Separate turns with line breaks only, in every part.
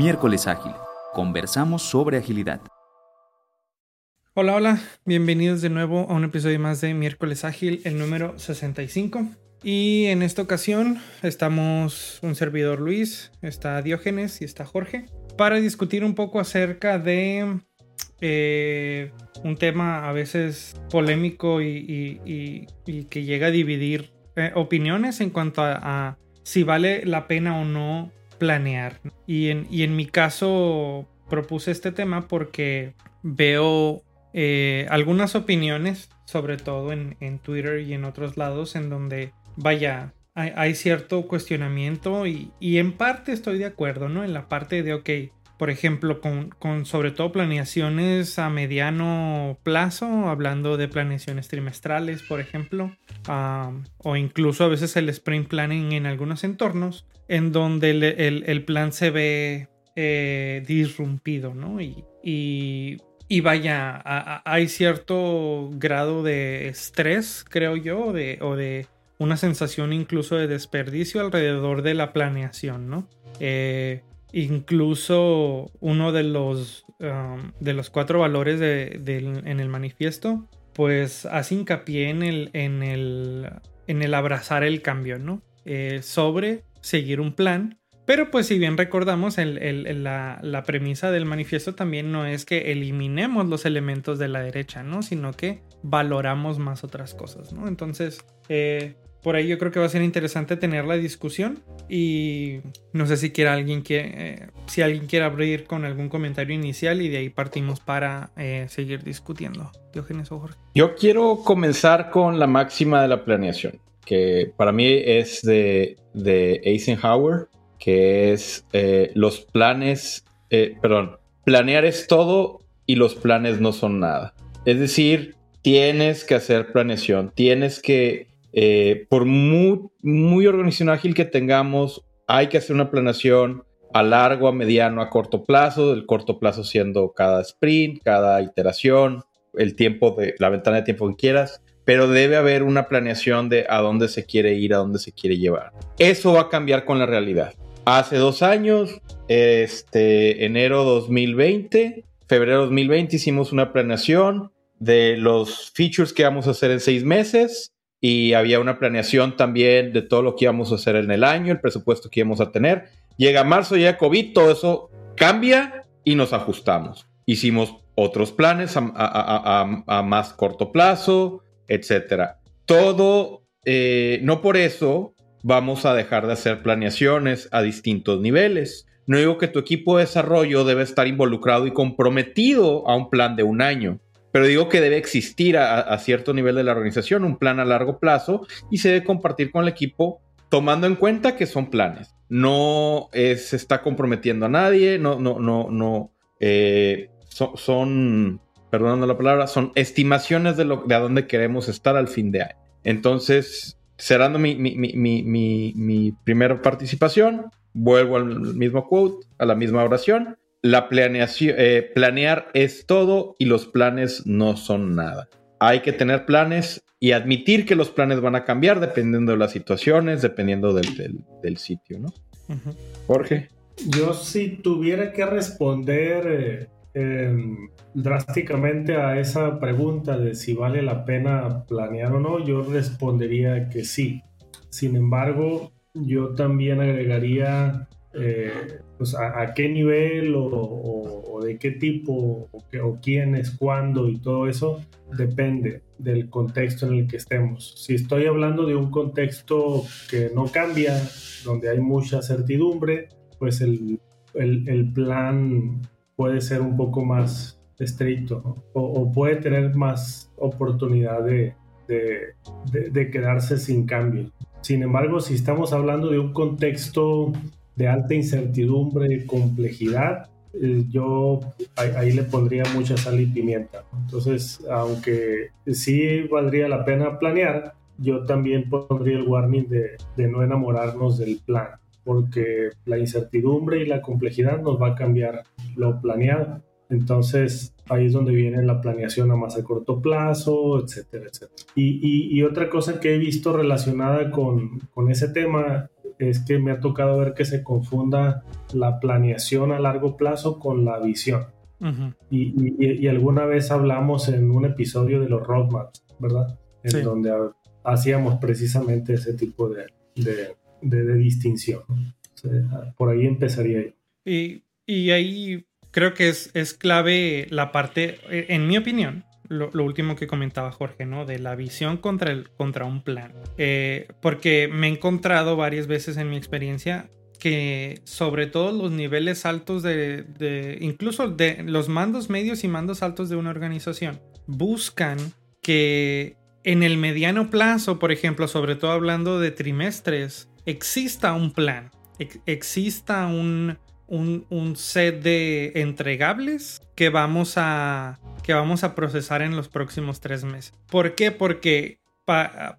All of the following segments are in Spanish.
Miércoles Ágil. Conversamos sobre agilidad.
Hola, hola. Bienvenidos de nuevo a un episodio más de Miércoles Ágil, el número 65. Y en esta ocasión estamos un servidor Luis, está Diógenes y está Jorge para discutir un poco acerca de eh, un tema a veces polémico y, que llega a dividir eh, opiniones en cuanto a, si vale la pena o no planear. Y en, en mi caso propuse este tema porque veo eh, algunas opiniones, sobre todo en, Twitter y en otros lados, en donde, vaya, hay, cierto cuestionamiento y, y, en parte estoy de acuerdo, ¿no? En la parte de, ok, por ejemplo, con, sobre todo planeaciones a mediano plazo, hablando de planeaciones trimestrales, por ejemplo, o incluso a veces el sprint planning en algunos entornos, en donde el, plan se ve eh, disrumpido, ¿no? Y, y, vaya, hay cierto grado de estrés, creo yo, de, o de una sensación incluso de desperdicio alrededor de la planeación, ¿no? Eh, Incluso uno de los, um, de los cuatro valores en el manifiesto, pues hace hincapié en el, en el, en el abrazar el cambio, ¿no? Eh, sobre seguir un plan. Pero pues si bien recordamos, la, la, premisa del manifiesto también no es que eliminemos los elementos de la derecha, ¿no? Sino que valoramos más otras cosas, ¿no? Entonces, eh, por ahí yo creo que va a ser interesante tener la discusión y no sé si quiera alguien que eh, si alguien quiere abrir con algún comentario inicial y de ahí partimos para eh, seguir discutiendo. Diógenes o.
Yo quiero comenzar con la máxima de la planeación, que para mí es de, de Eisenhower, que es eh, los planes, perdón, planear es todo y los planes no son nada. Es decir, tienes que hacer planeación, tienes que eh, por muy, muy organización ágil que tengamos, hay que hacer una planeación a largo, a mediano, a corto plazo, el corto plazo siendo cada sprint, cada iteración, el tiempo de la ventana de tiempo que quieras, pero debe haber una planeación de a dónde se quiere ir, a dónde se quiere llevar. Eso va a cambiar con la realidad. Hace dos años, este, enero 2020, febrero 2020, hicimos una planeación de los features que vamos a hacer en seis meses y había una planeación también de todo lo que íbamos a hacer en el año, el presupuesto que íbamos a tener. Llega marzo, llega COVID, todo eso cambia y nos ajustamos. Hicimos otros planes a, más corto plazo, etcétera. Todo, eh, no por eso vamos a dejar de hacer planeaciones a distintos niveles. No digo que tu equipo de desarrollo debe estar involucrado y comprometido a un plan de un año pero digo que debe existir a, cierto nivel de la organización un plan a largo plazo y se debe compartir con el equipo tomando en cuenta que son planes. No se está comprometiendo a nadie, no, no, no, no. Eh, son, perdonando la palabra, son estimaciones de, lo, de a dónde queremos estar al fin de año. Entonces, cerrando mi, mi, mi, mi primera participación, vuelvo al mismo quote, a la misma oración la planeación, eh, planear es todo y los planes no son nada. Hay que tener planes y admitir que los planes van a cambiar dependiendo de las situaciones, dependiendo del, sitio, ¿no? Jorge.
Yo si tuviera que responder eh, em, drásticamente a esa pregunta de si vale la pena planear o no, yo respondería que sí. Sin embargo, yo también agregaría eh, pues a, qué nivel o, de qué tipo o, o quién es cuándo y todo eso depende del contexto en el que estemos. Si estoy hablando de un contexto que no cambia, donde hay mucha certidumbre, pues el, el, plan puede ser un poco más estricto o, puede tener más oportunidad de, de, de quedarse sin cambio. Sin embargo, si estamos hablando de un contexto de alta incertidumbre y complejidad, eh, yo ahí, le pondría mucha sal y pimienta. Entonces, aunque sí valdría la pena planear, yo también pondría el warning de, de no enamorarnos del plan, porque la incertidumbre y la complejidad nos va a cambiar lo planeado. Entonces, ahí es donde viene la planeación a más a corto plazo, etcétera, etcétera. Y, y, otra cosa que he visto relacionada con, con ese tema es que me ha tocado ver que se confunda la planeación a largo plazo con la visión. y, alguna vez hablamos en un episodio de los roadmaps, ¿verdad? En donde hacíamos precisamente ese tipo de, de, distinción. por ahí empezaría yo.
Y, y ahí creo que es, es clave la parte, en mi opinión, lo, último que comentaba Jorge, ¿no? De la visión contra, el, contra un plan. Eh, porque me he encontrado varias veces en mi experiencia que sobre todo los niveles altos de, de, incluso de los mandos medios y mandos altos de una organización, buscan que en el mediano plazo, por ejemplo, sobre todo hablando de trimestres, exista un plan, exista un, un, set de entregables que vamos a, que vamos a procesar en los próximos tres meses. ¿Por qué? Porque para,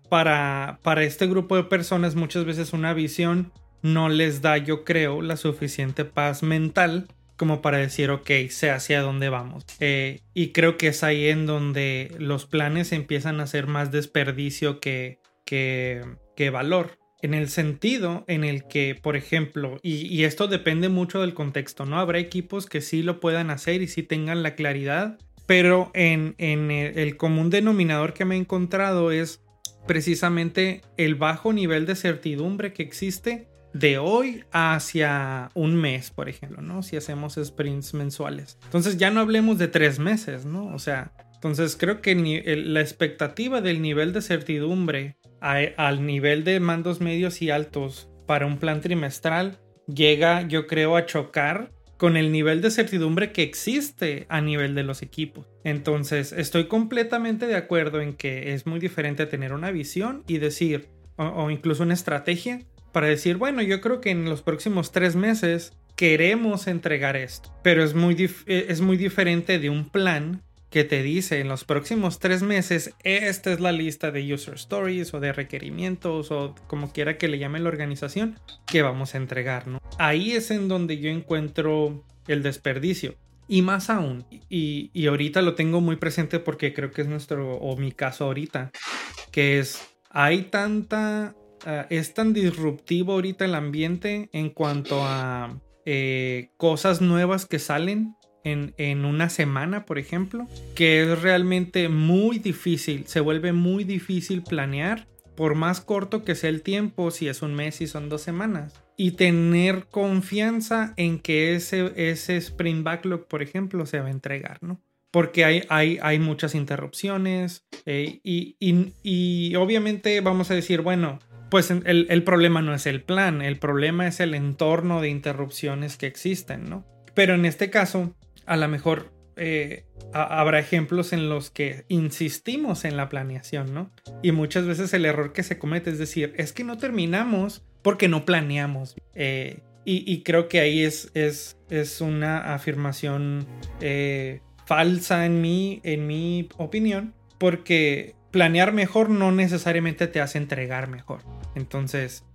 para este grupo de personas muchas veces una visión no les da, yo creo, la suficiente paz mental como para decir, ok, sé hacia dónde vamos. Eh, y creo que es ahí en donde los planes empiezan a ser más desperdicio que, que, que valor en el sentido en el que, por ejemplo, y, esto depende mucho del contexto, ¿no? Habrá equipos que sí lo puedan hacer y sí tengan la claridad, pero en, el, común denominador que me he encontrado es precisamente el bajo nivel de certidumbre que existe de hoy hacia un mes, por ejemplo, ¿no? Si hacemos sprints mensuales. Entonces ya no hablemos de tres meses, ¿no? O sea, entonces creo que la expectativa del nivel de certidumbre al nivel de mandos medios y altos para un plan trimestral llega, yo creo, a chocar con el nivel de certidumbre que existe a nivel de los equipos. Entonces, estoy completamente de acuerdo en que es muy diferente tener una visión y decir, o, incluso una estrategia, para decir, bueno, yo creo que en los próximos tres meses queremos entregar esto, pero es muy, es muy diferente de un plan que te dice en los próximos tres meses, esta es la lista de user stories o de requerimientos o como quiera que le llame la organización que vamos a entregar, ¿no? Ahí es en donde yo encuentro el desperdicio. Y más aún, y, y ahorita lo tengo muy presente porque creo que es nuestro, o mi caso ahorita, que es, hay tanta, ah, es tan disruptivo ahorita el ambiente en cuanto a eh, cosas nuevas que salen en, una semana, por ejemplo, que es realmente muy difícil, se vuelve muy difícil planear, por más corto que sea el tiempo, si es un mes y son dos semanas, y tener confianza en que ese, ese sprint backlog, por ejemplo, se va a entregar, ¿no? Porque hay, hay, hay muchas interrupciones eh, y, y, obviamente vamos a decir, bueno, pues el, el problema no es el plan, el problema es el entorno de interrupciones que existen, ¿no? Pero en este caso, a lo mejor eh, habrá ejemplos en los que insistimos en la planeación, ¿no? Y muchas veces el error que se comete es decir, es que no terminamos porque no planeamos. Eh, y, creo que ahí es, es, es una afirmación eh, falsa en mi, en mi opinión, porque planear mejor no necesariamente te hace entregar mejor. Entonces,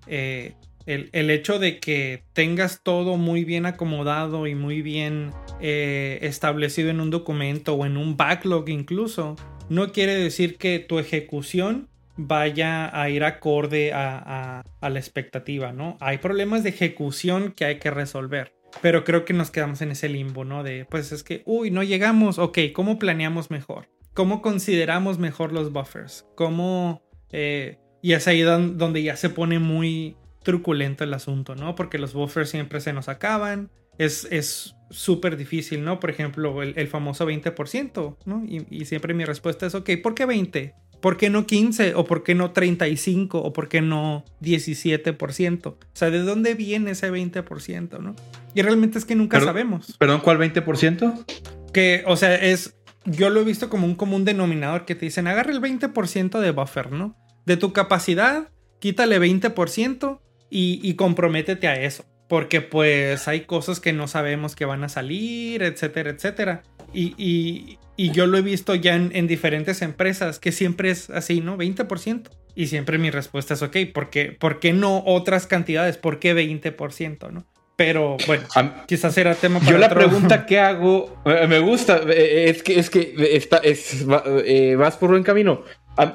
el, hecho de que tengas todo muy bien acomodado y muy bien eh, establecido en un documento o en un backlog incluso, no quiere decir que tu ejecución vaya a ir acorde a, la expectativa, ¿no? Hay problemas de ejecución que hay que resolver. Pero creo que nos quedamos en ese limbo, ¿no? De, pues es que, uy, no llegamos, ok, ¿cómo planeamos mejor? ¿Cómo consideramos mejor los buffers? ¿Cómo... Eh, y es ahí donde ya se pone muy, truculento el asunto, ¿no? Porque los buffers siempre se nos acaban. Es súper difícil, ¿no? Por ejemplo, el, famoso 20%, ¿no? Y, siempre mi respuesta es, ok, ¿por qué 20? ¿Por qué no 15? ¿O por qué no 35? ¿O por qué no 17%? O sea, ¿de dónde viene ese 20%, no? Y realmente es que nunca sabemos.
¿Perdón, cuál 20%?
Que, o sea, es... Yo lo he visto como un común denominador que te dicen, agarra el 20% de buffer, ¿no? De tu capacidad, quítale 20% y, comprométete a eso. Porque pues hay cosas que no sabemos que van a salir, etcétera, etcétera. Y, yo lo he visto ya en, diferentes empresas que siempre es así, ¿no? 20%. Y siempre mi respuesta es, ok, ¿por qué, ¿por qué no otras cantidades? ¿Por qué 20%, no? Pero bueno, quizás era tema
para Yo la pregunta que hago, eh, me gusta, eh, es que, es que está, es, eh, vas por buen camino.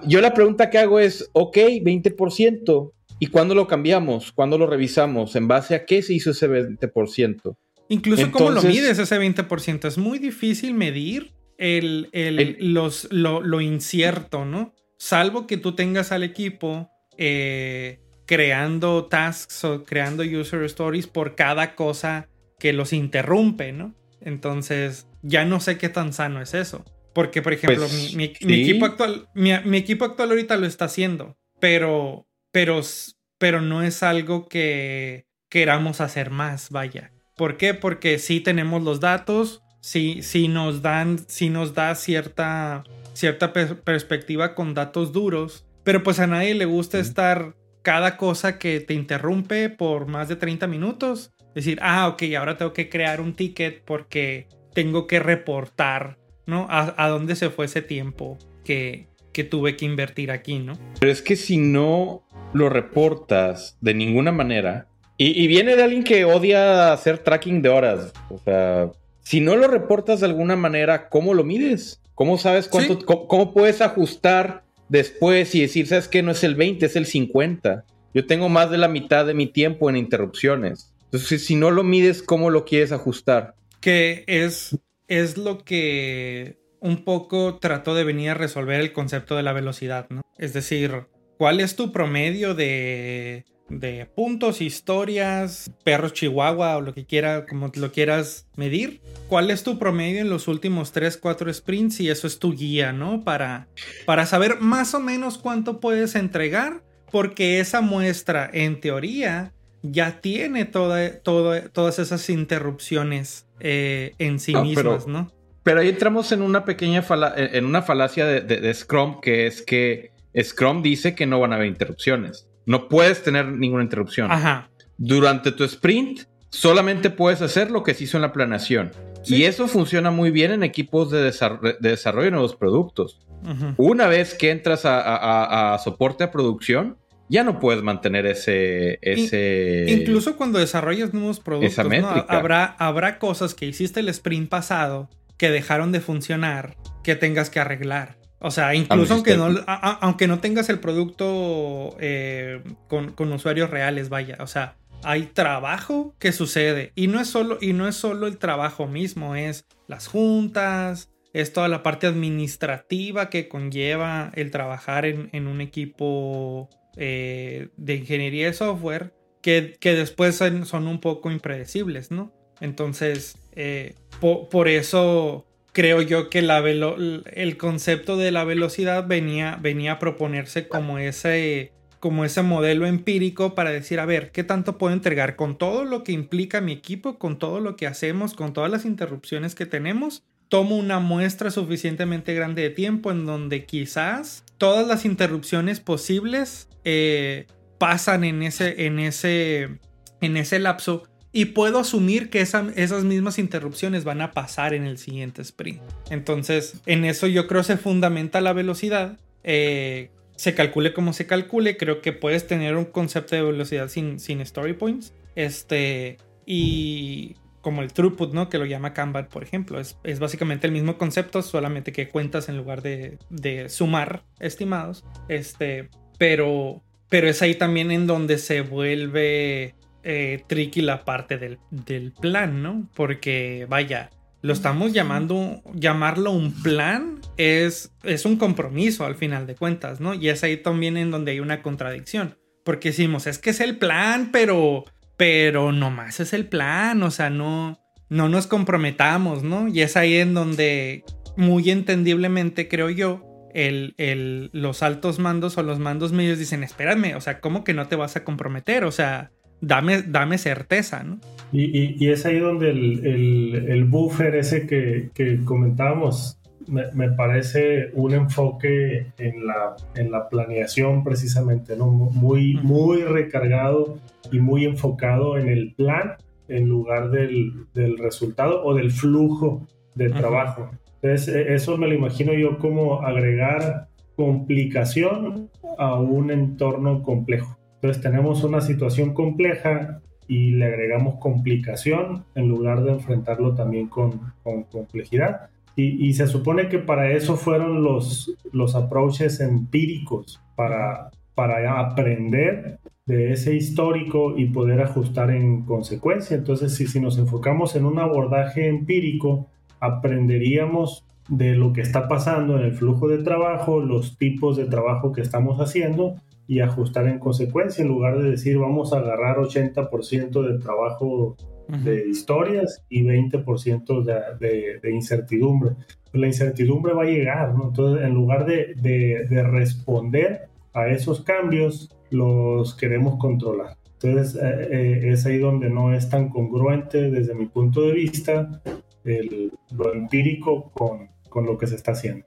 Yo la pregunta que hago es, ok, 20%, ¿Y cuándo lo cambiamos? ¿Cuándo lo revisamos? ¿En base a qué se hizo ese 20%?
Incluso cómo lo mides ese 20%. Es muy difícil medir el, los, lo, incierto, ¿no? Salvo que tú tengas al equipo eh, creando tasks o creando user stories por cada cosa que los interrumpe, ¿no? Entonces, ya no sé qué tan sano es eso. Porque, por ejemplo, pues, mi, equipo actual, mi, equipo actual ahorita lo está haciendo, pero, pero, pero no es algo que queramos hacer más, vaya. ¿Por qué? Porque sí tenemos los datos, sí, sí nos dan, sí nos da cierta, cierta perspectiva con datos duros, pero pues a nadie le gusta estar cada cosa que te interrumpe por más de 30 minutos. Decir, ah, ok, ahora tengo que crear un ticket porque tengo que reportar, ¿no? A, dónde se fue ese tiempo que, que tuve que invertir aquí, ¿no?
Pero es que si no lo reportas de ninguna manera, y, viene de alguien que odia hacer tracking de horas, o sea, si no lo reportas de alguna manera, ¿cómo lo mides? ¿Cómo sabes cuánto, cómo, puedes ajustar después y decir, sabes que no es el 20, es el 50? Yo tengo más de la mitad de mi tiempo en interrupciones. Entonces, si no lo mides, ¿cómo lo quieres ajustar?
que es, es lo que un poco trató de venir a resolver el concepto de la velocidad, ¿no? Es decir, ¿cuál es tu promedio de, de puntos, historias, perros chihuahua o lo que quiera, como lo quieras medir? ¿Cuál es tu promedio en los últimos 3, 4 sprints? Y eso es tu guía, ¿no? Para, para saber más o menos cuánto puedes entregar, porque esa muestra, en teoría, ya tiene toda, todas esas interrupciones eh, en sí ah, mismas, ¿no?
Pero ahí entramos en una pequeña en una falacia de, Scrum, que es que Scrum dice que no van a haber interrupciones. No puedes tener ninguna interrupción. Ajá. Durante tu sprint, solamente puedes hacer lo que se hizo en la planeación. Y eso funciona muy bien en equipos de, desarrollo de nuevos productos. Una vez que entras a, soporte a producción, ya no puedes mantener ese... ese
incluso cuando desarrollas nuevos productos, habrá, habrá cosas que hiciste el sprint pasado que dejaron de funcionar que tengas que arreglar. O sea, incluso aunque no, aunque no tengas el producto eh, con, con, usuarios reales, vaya. O sea, hay trabajo que sucede. Y no es solo, y no es solo el trabajo mismo, es las juntas, es toda la parte administrativa que conlleva el trabajar en, en un equipo eh, de ingeniería de software que, después son, un poco impredecibles, ¿no? Entonces, eh, por eso creo yo que el concepto de la velocidad venía, venía a proponerse como ese, como ese modelo empírico para decir, a ver, ¿qué tanto puedo entregar con todo lo que implica mi equipo, con todo lo que hacemos, con todas las interrupciones que tenemos? Tomo una muestra suficientemente grande de tiempo en donde quizás todas las interrupciones posibles eh, pasan en ese, en, ese, en ese lapso y puedo asumir que esas mismas interrupciones van a pasar en el siguiente sprint. Entonces, en eso yo creo se fundamenta la velocidad. Eh, se calcule como se calcule, creo que puedes tener un concepto de velocidad sin, story points. Este, y como el throughput, ¿no? Que lo llama Kanban, por ejemplo. Es, es básicamente el mismo concepto, solamente que cuentas en lugar de, de, sumar estimados. Este, pero, pero es ahí también en donde se vuelve eh, tricky la parte del, del, plan, ¿no? Porque, vaya, lo estamos llamando, llamarlo un plan es, es un compromiso al final de cuentas, ¿no? Y es ahí también en donde hay una contradicción. Porque decimos, es que es el plan, pero pero nomás es el plan, o sea, no, no nos comprometamos, ¿no? Y es ahí en donde, muy entendiblemente, creo yo, el, los altos mandos o los mandos medios dicen, espérame, o sea, ¿cómo que no te vas a comprometer? O sea, dame, dame certeza, ¿no?
Y, es ahí donde el, buffer ese que, que comentábamos me, parece un enfoque en la, en la planeación precisamente, ¿no? Muy, muy recargado y muy enfocado en el plan en lugar del, del resultado o del flujo de trabajo. Entonces, e, eso me lo imagino yo como agregar complicación a un entorno complejo. Entonces, tenemos una situación compleja y le agregamos complicación en lugar de enfrentarlo también con, con complejidad. Y, se supone que para eso fueron los, los approaches empíricos, para, para aprender de ese histórico y poder ajustar en consecuencia. Entonces, si, si nos enfocamos en un abordaje empírico, aprenderíamos de lo que está pasando en el flujo de trabajo, los tipos de trabajo que estamos haciendo y ajustar en consecuencia, en lugar de decir vamos a agarrar 80% del trabajo de historias y 20% de, de, incertidumbre. La incertidumbre va a llegar, ¿no? Entonces, en lugar de, de, responder a esos cambios, los queremos controlar. Entonces, eh, eh, es ahí donde no es tan congruente desde mi punto de vista el, lo empírico con, con lo que se está haciendo.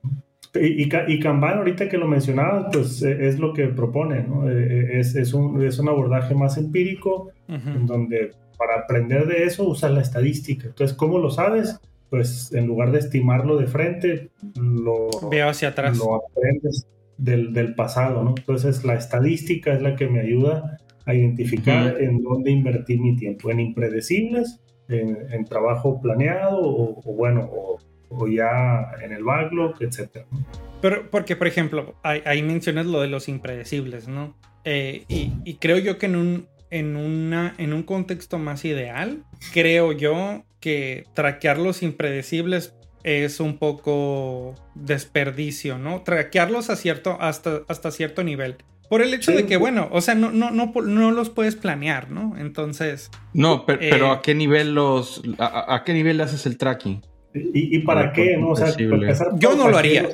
Y, y, Kanban, ahorita que lo mencionaba, pues e, es lo que propone, ¿no? E, e, es, es, un, es un abordaje más empírico, en donde para aprender de eso usas la estadística. Entonces, ¿cómo lo sabes? Pues en lugar de estimarlo de frente, lo,
Veo hacia atrás.
lo aprendes del, del, pasado, ¿no? Entonces, la estadística es la que me ayuda a identificar en dónde invertir mi tiempo, en impredecibles, en, en trabajo planeado o, o bueno, o o ya en el backlog, etcétera.
Pero porque, por ejemplo, ahí, mencionas lo de los impredecibles, ¿no? Eh, y, creo yo que en un, en, una, en un contexto más ideal, creo yo que traquear los impredecibles es un poco desperdicio, ¿no? Traquearlos a cierto, hasta, hasta cierto nivel. Por el hecho de que, bueno, o sea, no, no, no, no los puedes planear, ¿no? Entonces.
No, pero, ¿a qué nivel los. A, a, qué nivel haces el tracking?
¿Y, para qué? ¿no? O sea,
yo no lo haría.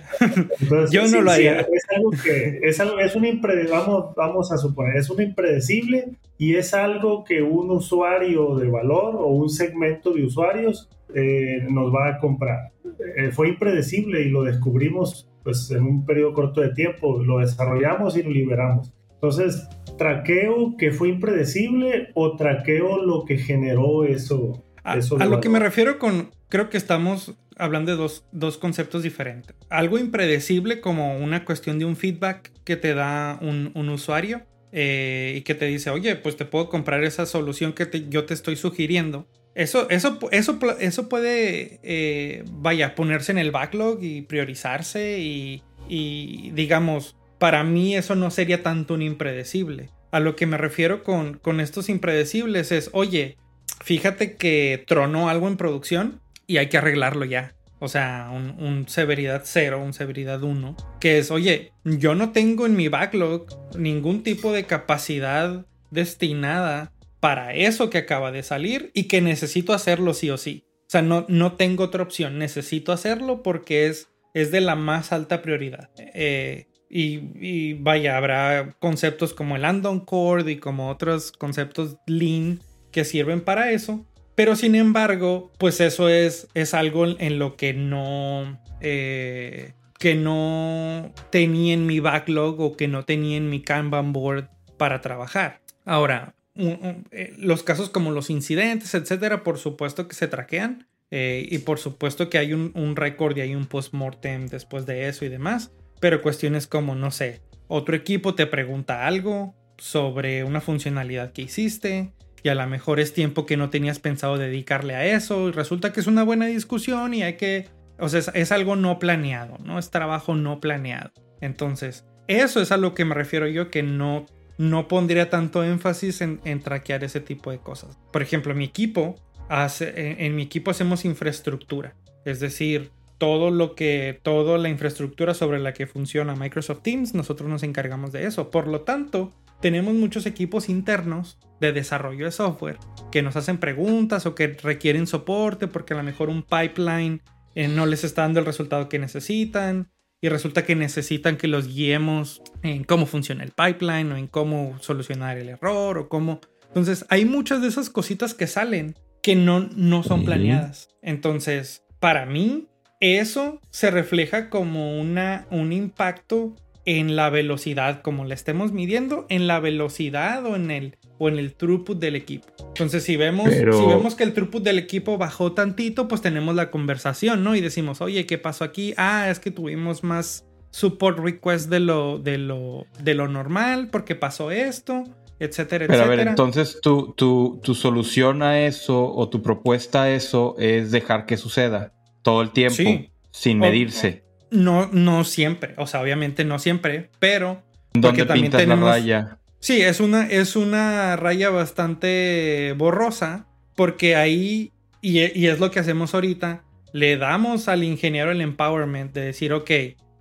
yo no lo haría.
Es algo que es, algo, es un impredecible, vamos, vamos a suponer, es un impredecible y es algo que un usuario de valor o un segmento de usuarios eh, nos va a comprar. Eh, fue impredecible y lo descubrimos pues, en un periodo corto de tiempo, lo desarrollamos y lo liberamos. Entonces, ¿traqueo que fue impredecible o traqueo lo que generó eso?
A, a lo que me refiero con, creo que estamos hablando de dos, conceptos diferentes. Algo impredecible como una cuestión de un feedback que te da un, usuario eh, y que te dice, oye, pues te puedo comprar esa solución que yo te estoy sugiriendo. Eso, eso, eso, eso puede, eh, vaya, ponerse en el backlog y priorizarse y, y, digamos, para mí eso no sería tanto un impredecible. A lo que me refiero con, con estos impredecibles es, oye, fíjate que tronó algo en producción y hay que arreglarlo ya. O sea, un, severidad 0, un severidad 1, que es, oye, yo no tengo en mi backlog ningún tipo de capacidad destinada para eso que acaba de salir y que necesito hacerlo sí o sí. O sea, no, no tengo otra opción, necesito hacerlo porque es, es de la más alta prioridad. Eh, y, y, vaya, habrá conceptos como el Andon Core y como otros conceptos lean que sirven para eso, pero sin embargo, pues eso es, es algo en lo que no... Eh, que no tenía en mi backlog o que no tenía en mi Kanban board para trabajar. Ahora, eh, los casos como los incidentes, etcétera, por supuesto que se traquean. Eh, y por supuesto que hay un, un récord y hay un post-mortem después de eso y demás. Pero cuestiones como, no sé, otro equipo te pregunta algo sobre una funcionalidad que hiciste y a lo mejor es tiempo que no tenías pensado dedicarle a eso y resulta que es una buena discusión y hay que, o sea, es, algo no planeado, ¿no? Es trabajo no planeado. Entonces, eso es a lo que me refiero yo que no, no pondría tanto énfasis en, traquear ese tipo de cosas. Por ejemplo, mi equipo, hace, en, mi equipo hacemos infraestructura, es decir, todo lo que, toda la infraestructura sobre la que funciona Microsoft Teams, nosotros nos encargamos de eso. Por lo tanto, tenemos muchos equipos internos de desarrollo de software que nos hacen preguntas o que requieren soporte porque a lo mejor un pipeline eh, no les está dando el resultado que necesitan y resulta que necesitan que los guiemos en cómo funciona el pipeline o en cómo solucionar el error o cómo... Entonces hay muchas de esas cositas que salen que no, no son planeadas. Entonces, para mí, eso se refleja como una, un impacto en la velocidad, como la estemos midiendo, en la velocidad o en el, o en el throughput del equipo. Entonces, si vemos, si vemos que el throughput del equipo bajó tantito, pues tenemos la conversación, ¿no? Y decimos, oye, ¿qué pasó aquí? Ah, es que tuvimos más support request de lo, de lo, de lo normal, porque pasó esto, etcétera,
Pero
etcétera.
a ver, entonces tu, tu, tu solución a eso o tu propuesta a eso es dejar que suceda todo el tiempo, sin medirse.
No, no siempre. O sea, obviamente no siempre, pero.
¿Dónde también la raya?
Sí, es una, es una raya bastante borrosa porque ahí, y, y es lo que hacemos ahorita, le damos al ingeniero el empowerment de decir, ok,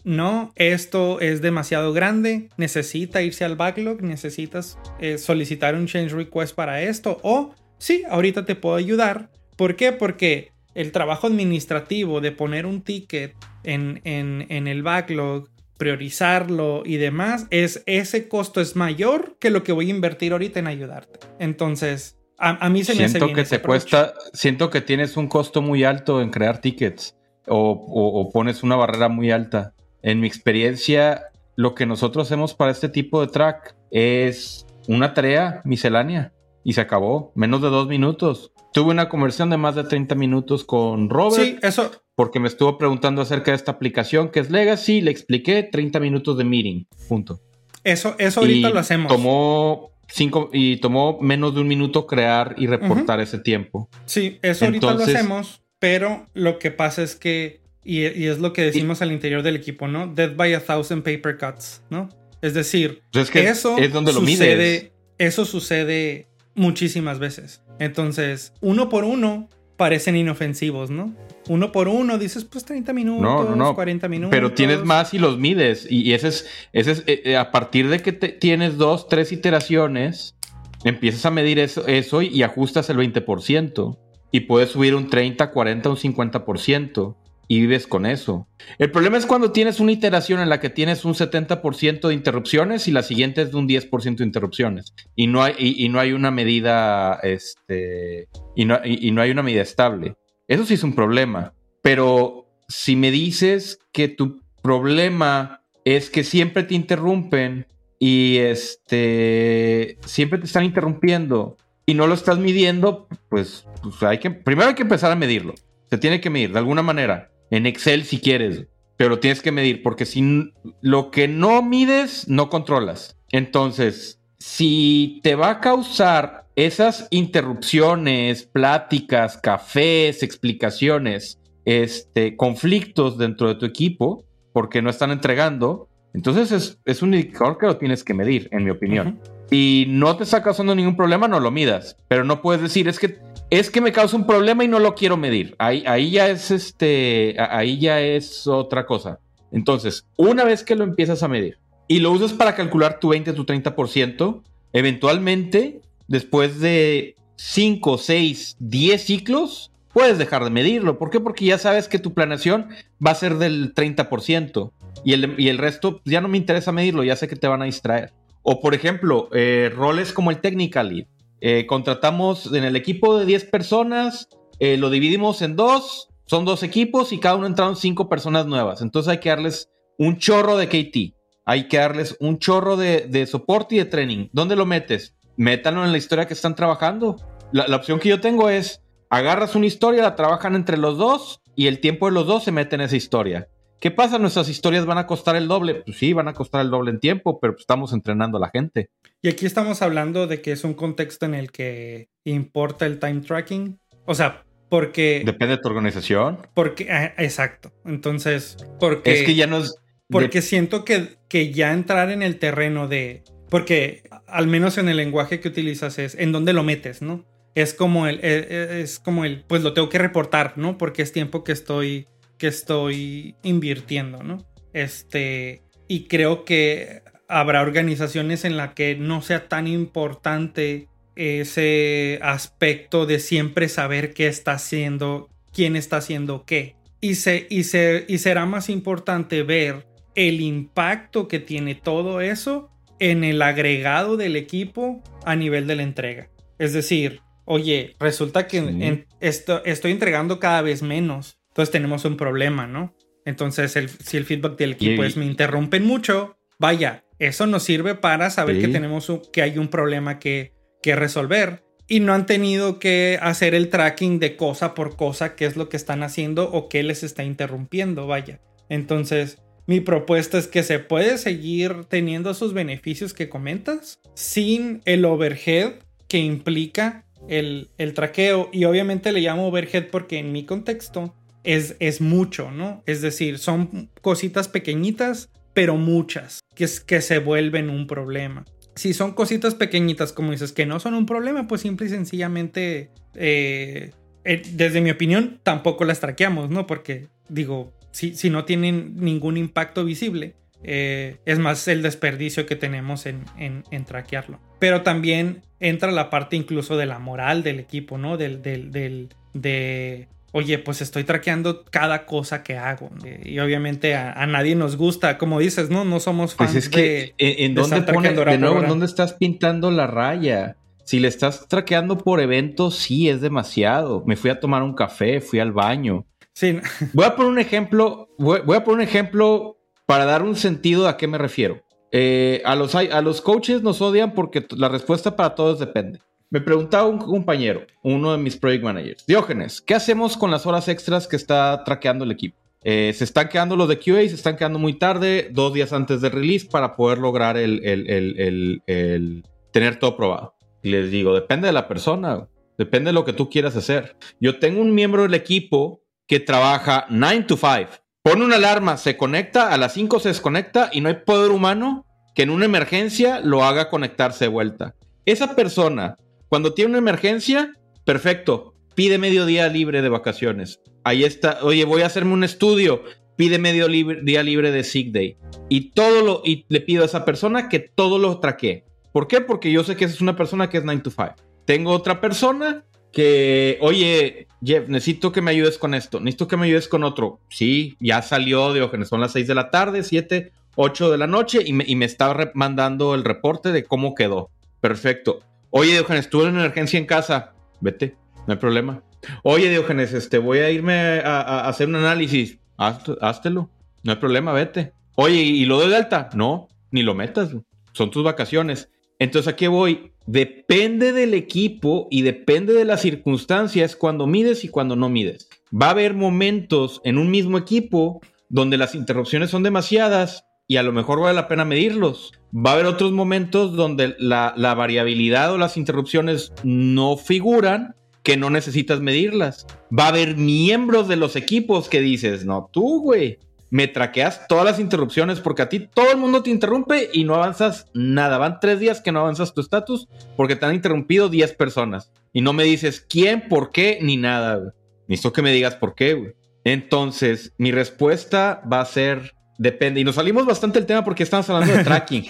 no, esto es demasiado grande, necesita irse al backlog, necesitas eh, solicitar un change request para esto, o sí, ahorita te puedo ayudar. ¿Por qué? Porque el trabajo administrativo de poner un ticket en, en, el backlog, priorizarlo y demás, es ese costo es mayor que lo que voy a invertir ahorita en ayudarte. Entonces, a, mí se me
siento que te cuesta, siento que tienes un costo muy alto en crear tickets o pones una barrera muy alta. En mi experiencia, lo que nosotros hacemos para este tipo de track es una tarea miscelánea y se acabó. Menos de dos minutos. Tuve una conversión de más de 30 minutos con Robert.
Sí, eso.
Porque me estuvo preguntando acerca de esta aplicación que es Legacy. Le expliqué 30 minutos de meeting. Punto.
Eso, eso ahorita lo hacemos.
Tomó cinco y tomó menos de un minuto crear y reportar ese tiempo.
Sí, eso ahorita lo hacemos. Pero lo que pasa es que y, es lo que decimos al interior del equipo, ¿no? Death by a thousand paper cuts, ¿no? Es decir,
pues eso es donde lo sucede,
Eso sucede muchísimas veces. Entonces, uno por uno parecen inofensivos, ¿no? Uno por uno dices, pues 30 minutos, 40 minutos.
Pero tienes más y los mides. Y, ese es, ese es eh, eh, a partir de que tienes dos, tres iteraciones, empiezas a medir eso, eso y ajustas el 20%. Y puedes subir un 30, 40, un 50% y vives con eso. El problema es cuando tienes una iteración en la que tienes un 70% de interrupciones y la siguiente es de un 10% de interrupciones y no hay, y, no hay una medida, este, y no, y no hay una medida estable. Eso sí es un problema. Pero si me dices que tu problema es que siempre te interrumpen y este, siempre te están interrumpiendo y no lo estás midiendo, pues, pues hay que, primero hay que empezar a medirlo. Se tiene que medir de alguna manera en Excel si quieres, pero tienes que medir, porque si lo que no mides, no controlas. Entonces, si te va a causar esas interrupciones, pláticas, cafés, explicaciones, este, conflictos dentro de tu equipo, porque no están entregando, entonces es, un indicador que lo tienes que medir, en mi opinión. Y no te está causando ningún problema, no lo midas. Pero no puedes decir, es que es que me causa un problema y no lo quiero medir. Ahí, ahí ya es este, ahí ya es otra cosa. Entonces, una vez que lo empiezas a medir y lo usas para calcular tu 20, tu 30%, eventualmente, después de 5, 6, 10 ciclos, puedes dejar de medirlo. ¿Por qué? Porque ya sabes que tu planeación va a ser del 30% y el, y el resto ya no me interesa medirlo, ya sé que te van a distraer. O por ejemplo, eh, roles como el technical lead. Eh, contratamos en el equipo de 10 personas, eh, lo dividimos en dos, son dos equipos y cada uno entraron cinco personas nuevas. Entonces hay que darles un chorro de KT, hay que darles un chorro de, soporte y de training. ¿Dónde lo metes? Métanlo en la historia que están trabajando. La, la, opción que yo tengo es, agarras una historia, la trabajan entre los dos y el tiempo de los dos se mete en esa historia. ¿Qué pasa? Nuestras historias van a costar el doble. Pues sí, van a costar el doble en tiempo, pero pues estamos entrenando a la gente.
Y aquí estamos hablando de que es un contexto en el que importa el time tracking. O sea, porque...
Depende de tu organización.
Porque, ah, exacto. Entonces, porque...
Es que ya no es...
Porque siento que, que ya entrar en el terreno de... Porque al menos en el lenguaje que utilizas es en dónde lo metes, ¿no? Es como el, e, e, es como el, pues lo tengo que reportar, ¿no? Porque es tiempo que estoy que estoy invirtiendo, ¿no? Este, y creo que habrá organizaciones en las que no sea tan importante ese aspecto de siempre saber qué está haciendo, quién está haciendo qué. Y, se, y, se, y será más importante ver el impacto que tiene todo eso en el agregado del equipo a nivel de la entrega. Es decir, oye, resulta que esto, estoy entregando cada vez menos entonces tenemos un problema, ¿no? Entonces, si el feedback del equipo es me interrumpen mucho, vaya, eso nos sirve para saber que tenemos que hay un problema que, que resolver y no han tenido que hacer el tracking de cosa por cosa, qué es lo que están haciendo o qué les está interrumpiendo, vaya. Entonces, mi propuesta es que se puede seguir teniendo esos beneficios que comentas sin el overhead que implica el, el traqueo. Y obviamente le llamo overhead porque en mi contexto es, mucho, ¿no? Es decir, son cositas pequeñitas, pero muchas, que, que se vuelven un problema. si son cositas pequeñitas, como dices, que no son un problema, pues simple y sencillamente, eh, eh, desde mi opinión, tampoco las traqueamos, ¿no? Porque digo, si, si no tienen ningún impacto visible, eh, es más el desperdicio que tenemos en, en, traquearlo. Pero también entra la parte incluso de la moral del equipo, ¿no? Del, del, del de oye, pues estoy traqueando cada cosa que hago. Y obviamente a, nadie nos gusta, como dices, ¿no? No somos
pues fans
es que,
¿en, dónde de nuevo, ¿en dónde estás pintando la raya? Si le estás traqueando por eventos, sí, es demasiado. Me fui a tomar un café, fui al baño.
Sí.
Voy a poner un ejemplo, voy, a poner un ejemplo para dar un sentido a qué me refiero. Eh, a, los, a los coaches nos odian porque la respuesta para todos depende. Me preguntaba un compañero, uno de mis project managers, Diógenes, ¿qué hacemos con las horas extras que está traqueando el equipo? Eh, se están quedando los de QA, se están quedando muy tarde, dos días antes del release para poder lograr el, el, tener todo probado. Y les digo, depende de la persona, depende de lo que tú quieras hacer. Yo tengo un miembro del equipo que trabaja 9 to 5. Pone una alarma, se conecta, a las 5 se desconecta y no hay poder humano que en una emergencia lo haga conectarse de vuelta. Esa persona cuando tiene una emergencia, perfecto, pide medio día libre de vacaciones. Ahí está, oye, voy a hacerme un estudio, pide medio día libre de sick day. Y todo lo, y le pido a esa persona que todo lo traquee. ¿Por qué? Porque yo sé que es una persona que es 9 to 5. Tengo otra persona que, oye, Jeff, necesito que me ayudes con esto, necesito que me ayudes con otro. Sí, ya salió, que son las 6 de la tarde, 7, 8 de la noche y me, y me está mandando el reporte de cómo quedó. Perfecto. Oye, Diógenes, tuve una emergencia en casa. Vete, no hay problema. Oye, Diógenes, este, voy a irme a, hacer un análisis. háztelo. No hay problema, vete. Oye, ¿y lo doy de alta? No, ni lo metas. Son tus vacaciones. Entonces, ¿a qué voy? Depende del equipo y depende de las circunstancias cuando mides y cuando no mides. Va a haber momentos en un mismo equipo donde las interrupciones son demasiadas y a lo mejor vale la pena medirlos. Va a haber otros momentos donde la, variabilidad o las interrupciones no figuran que no necesitas medirlas. Va a haber miembros de los equipos que dices, no, tú, güey, me traqueas todas las interrupciones porque a ti todo el mundo te interrumpe y no avanzas nada. Van tres días que no avanzas tu estatus porque te han interrumpido 10 personas. Y no me dices quién, por qué, ni nada, güey. Necesito que me digas por qué, güey. Entonces, mi respuesta va a ser Depende. Y nos salimos bastante del tema porque estamos hablando de tracking.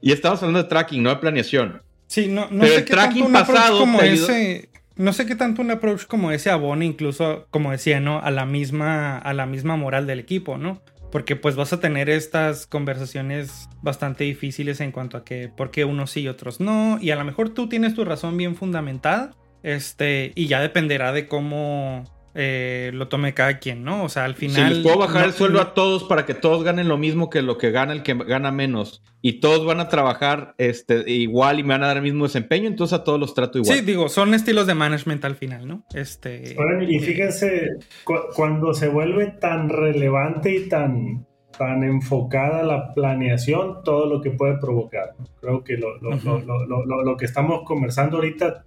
y estamos hablando de tracking, no de planeación.
Sí, no, no sé el qué tracking tanto pasado como ese. No sé qué tanto un approach como ese abone, incluso, como decía, ¿no? A la misma, a la misma moral del equipo, ¿no? Porque pues vas a tener estas conversaciones bastante difíciles en cuanto a que por qué unos sí y otros no. Y a lo mejor tú tienes tu razón bien fundamentada. Este, y ya dependerá de cómo eh, lo tome cada quien, ¿no? O sea, al final.
Si les puedo bajar el sueldo a todos para que todos ganen lo mismo que lo que gana el que gana menos. Y todos van a trabajar este, igual y me van a dar el mismo desempeño, entonces a todos los trato igual.
Sí, digo, son estilos de management al final, ¿no? Este.
y eh, fíjense, cuando se vuelve tan relevante y tan, tan enfocada la planeación, todo lo que puede provocar. Creo que lo, lo que estamos conversando ahorita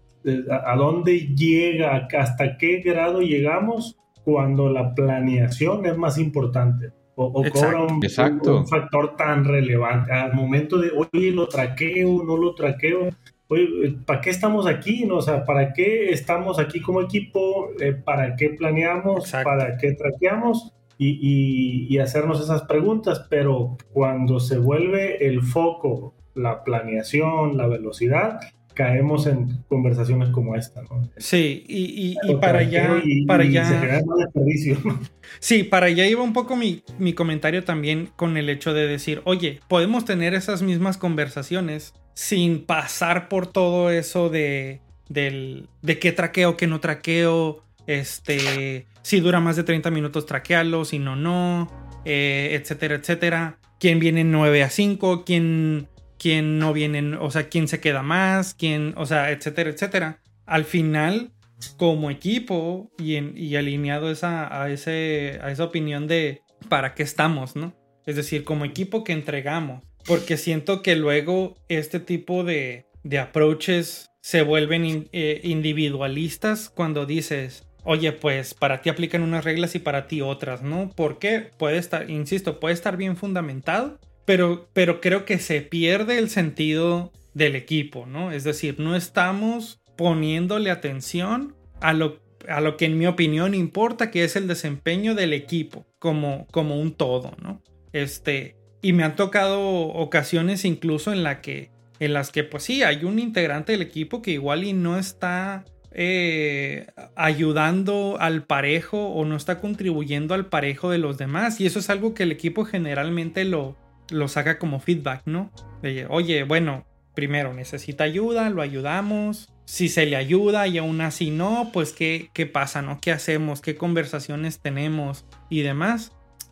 a dónde llega, hasta qué grado llegamos cuando la planeación es más importante o, cobra un, factor tan relevante. Al momento de, oye, lo traqueo, no lo traqueo. Oye, ¿para qué estamos aquí? No? O sea, ¿para qué estamos aquí como equipo? Eh, ¿Para qué planeamos? ¿Para qué traqueamos? Y, y, hacernos esas preguntas, pero cuando se vuelve el foco, la planeación, la velocidad, caemos en conversaciones como esta, ¿no?
Sí, y, para allá, para allá. Sí, para allá iba un poco mi, mi, comentario también con el hecho de decir, oye, podemos tener esas mismas conversaciones sin pasar por todo eso de, del, de qué traqueo, qué no traqueo, este, si dura más de 30 minutos traquearlo, si no, no, eh, etcétera, etcétera. ¿Quién viene 9 a 5? ¿Quién quién no viene, o sea, quién se queda más, quién, o sea, etcétera, etcétera. Al final, como equipo y, y alineado esa, a, ese, a esa opinión de para qué estamos, ¿no? Es decir, como equipo que entregamos. Porque siento que luego este tipo de, de approaches se vuelven eh, individualistas cuando dices, oye, pues para ti aplican unas reglas y para ti otras, ¿no? Porque puede estar, insisto, puede estar bien fundamentado, pero, pero creo que se pierde el sentido del equipo, ¿no? Es decir, no estamos poniéndole atención a lo, a lo que en mi opinión importa, que es el desempeño del equipo como, como un todo, ¿no? Este, y me han tocado ocasiones incluso en, la que, en las que, pues sí, hay un integrante del equipo que igual y no está eh, ayudando al parejo o no está contribuyendo al parejo de los demás. Y eso es algo que el equipo generalmente lo, lo saca como feedback, ¿no? oye, bueno, primero necesita ayuda, lo ayudamos. Si se le ayuda y aún así no, pues ¿qué, qué pasa, no? ¿Qué hacemos? ¿Qué conversaciones tenemos? Y demás.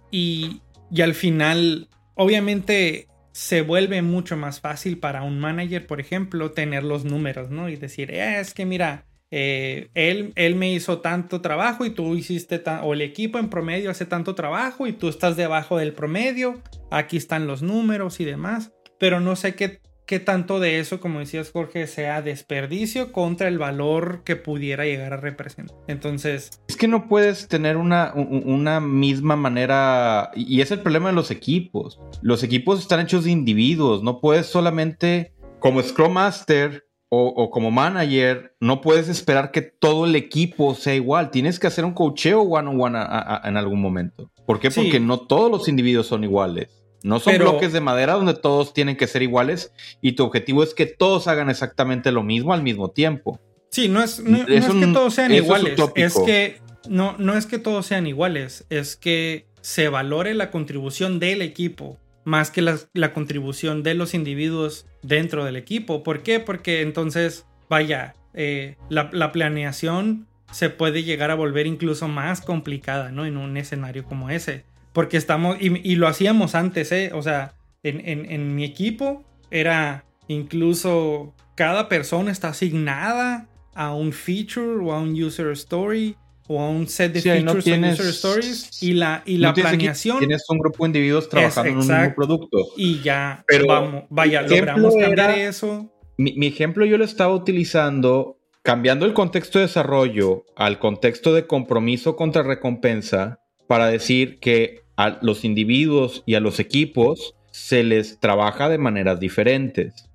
Y, y al final, obviamente se vuelve mucho más fácil para un manager, por ejemplo, tener los números, ¿no? Y decir, eh, es que mira, eh, él, él me hizo tanto trabajo y tú hiciste, o el equipo en promedio hace tanto trabajo y tú estás debajo del promedio, aquí están los números y demás, pero no sé qué, qué tanto de eso, como decías Jorge, sea desperdicio contra el valor que pudiera llegar a representar. Entonces...
Es que no puedes tener una, una misma manera, y es el problema de los equipos. Los equipos están hechos de individuos, no puedes solamente, como Scrum Master, o, como manager, no puedes esperar que todo el equipo sea igual. Tienes que hacer un cocheo one-on-one en algún momento. ¿Por qué? Porque no todos los individuos son iguales. No son bloques de madera donde todos tienen que ser iguales y tu objetivo es que todos hagan exactamente lo mismo al mismo tiempo.
Sí, no es, que todos sean iguales. Es, que no, no es que todos sean iguales, es que se valore la contribución del equipo más que la, contribución de los individuos dentro del equipo. ¿Por qué? Porque entonces, vaya, eh, la, planeación se puede llegar a volver incluso más complicada, ¿no? En un escenario como ese. Porque estamos, y, lo hacíamos antes, ¿eh? O sea, en, en mi equipo era incluso cada persona está asignada a un feature o a un user story o a un set de features user stories y la, y la planeación.
Tienes un grupo de individuos trabajando en un mismo producto.
Y ya, Pero vamos, vaya, logramos cambiar eso.
Mi, mi, ejemplo yo lo estaba utilizando cambiando el contexto de desarrollo al contexto de compromiso contra recompensa para decir que a los individuos y a los equipos se les trabaja de maneras diferentes.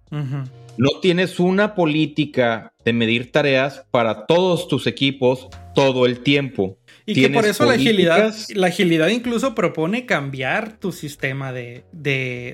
No tienes una política de medir tareas para todos tus equipos todo el tiempo.
Y que por eso la agilidad, la agilidad incluso propone cambiar tu sistema de,